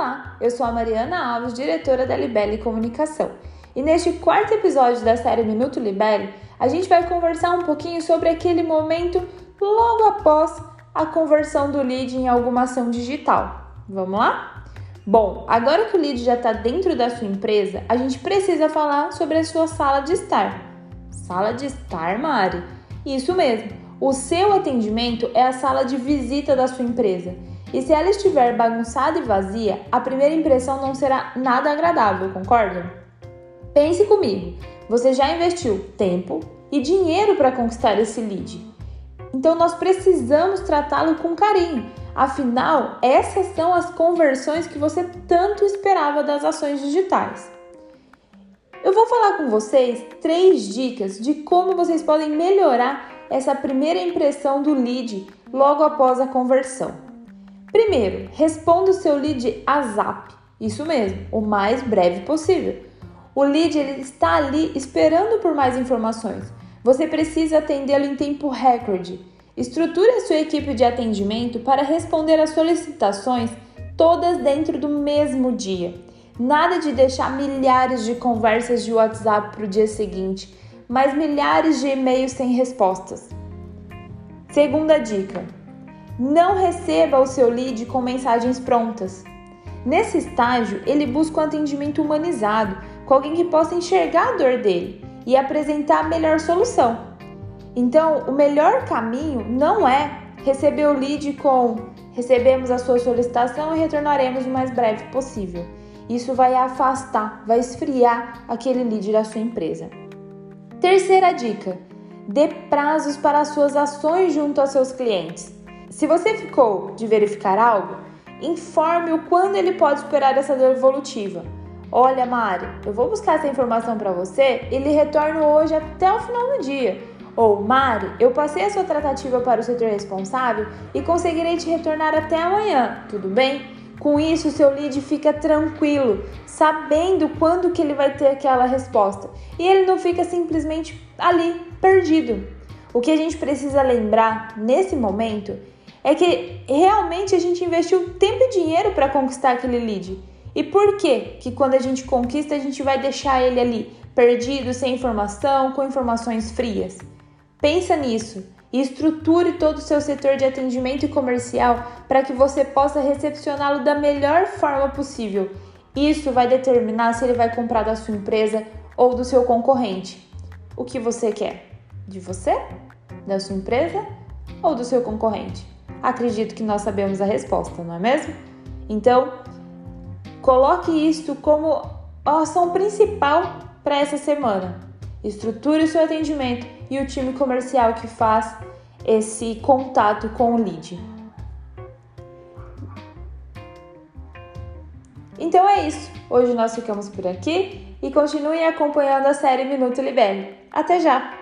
Olá, eu sou a Mariana Alves, diretora da Libelle Comunicação. E neste quarto episódio da série Minuto Libelle, a gente vai conversar um pouquinho sobre aquele momento logo após a conversão do lead em alguma ação digital. Vamos lá? Bom, agora que o lead já está dentro da sua empresa, a gente precisa falar sobre a sua sala de estar. Sala de estar, Mari? Isso mesmo. O seu atendimento é a sala de visita da sua empresa e se ela estiver bagunçada e vazia, a primeira impressão não será nada agradável, concordam? Pense comigo, você já investiu tempo e dinheiro para conquistar esse lead. Então nós precisamos tratá-lo com carinho. Afinal, essas são as conversões que você tanto esperava das ações digitais. Eu vou falar com vocês três dicas de como vocês podem melhorar essa primeira impressão do lead logo após a conversão. Primeiro, responda o seu lead a zap. Isso mesmo, o mais breve possível. O lead ele está ali esperando por mais informações. Você precisa atendê-lo em tempo recorde. Estruture a sua equipe de atendimento para responder às solicitações todas dentro do mesmo dia. Nada de deixar milhares de conversas de WhatsApp para o dia seguinte, mas milhares de e-mails sem respostas. Segunda dica: não receba o seu lead com mensagens prontas. Nesse estágio, ele busca um atendimento humanizado, com alguém que possa enxergar a dor dele e apresentar a melhor solução. Então, o melhor caminho não é receber o lead com recebemos a sua solicitação e retornaremos o mais breve possível. Isso vai afastar, vai esfriar aquele lead da sua empresa. Terceira dica: dê prazos para as suas ações junto aos seus clientes. Se você ficou de verificar algo, informe-o quando ele pode esperar essa devolutiva. Olha, Mari, eu vou buscar essa informação para você e lhe retorno hoje até o final do dia. Ou, Mari, eu passei a sua tratativa para o setor responsável e conseguirei te retornar até amanhã, tudo bem? Com isso, o seu lead fica tranquilo, sabendo quando que ele vai ter aquela resposta. E ele não fica simplesmente ali, perdido. O que a gente precisa lembrar nesse momento é que realmente a gente investiu tempo e dinheiro para conquistar aquele lead. E por que que quando a gente conquista a gente vai deixar ele ali perdido, sem informação, com informações frias? Pensa nisso e estruture todo o seu setor de atendimento e comercial para que você possa recepcioná-lo da melhor forma possível. Isso vai determinar se ele vai comprar da sua empresa ou do seu concorrente. O que você quer? De você? Da sua empresa ou do seu concorrente? Acredito que nós sabemos a resposta, não é mesmo? Então, coloque isso como a ação principal para essa semana. Estruture o seu atendimento e o time comercial que faz esse contato com o lead. Então é isso. Hoje nós ficamos por aqui e continuem acompanhando a série Minuto Libere. Até já!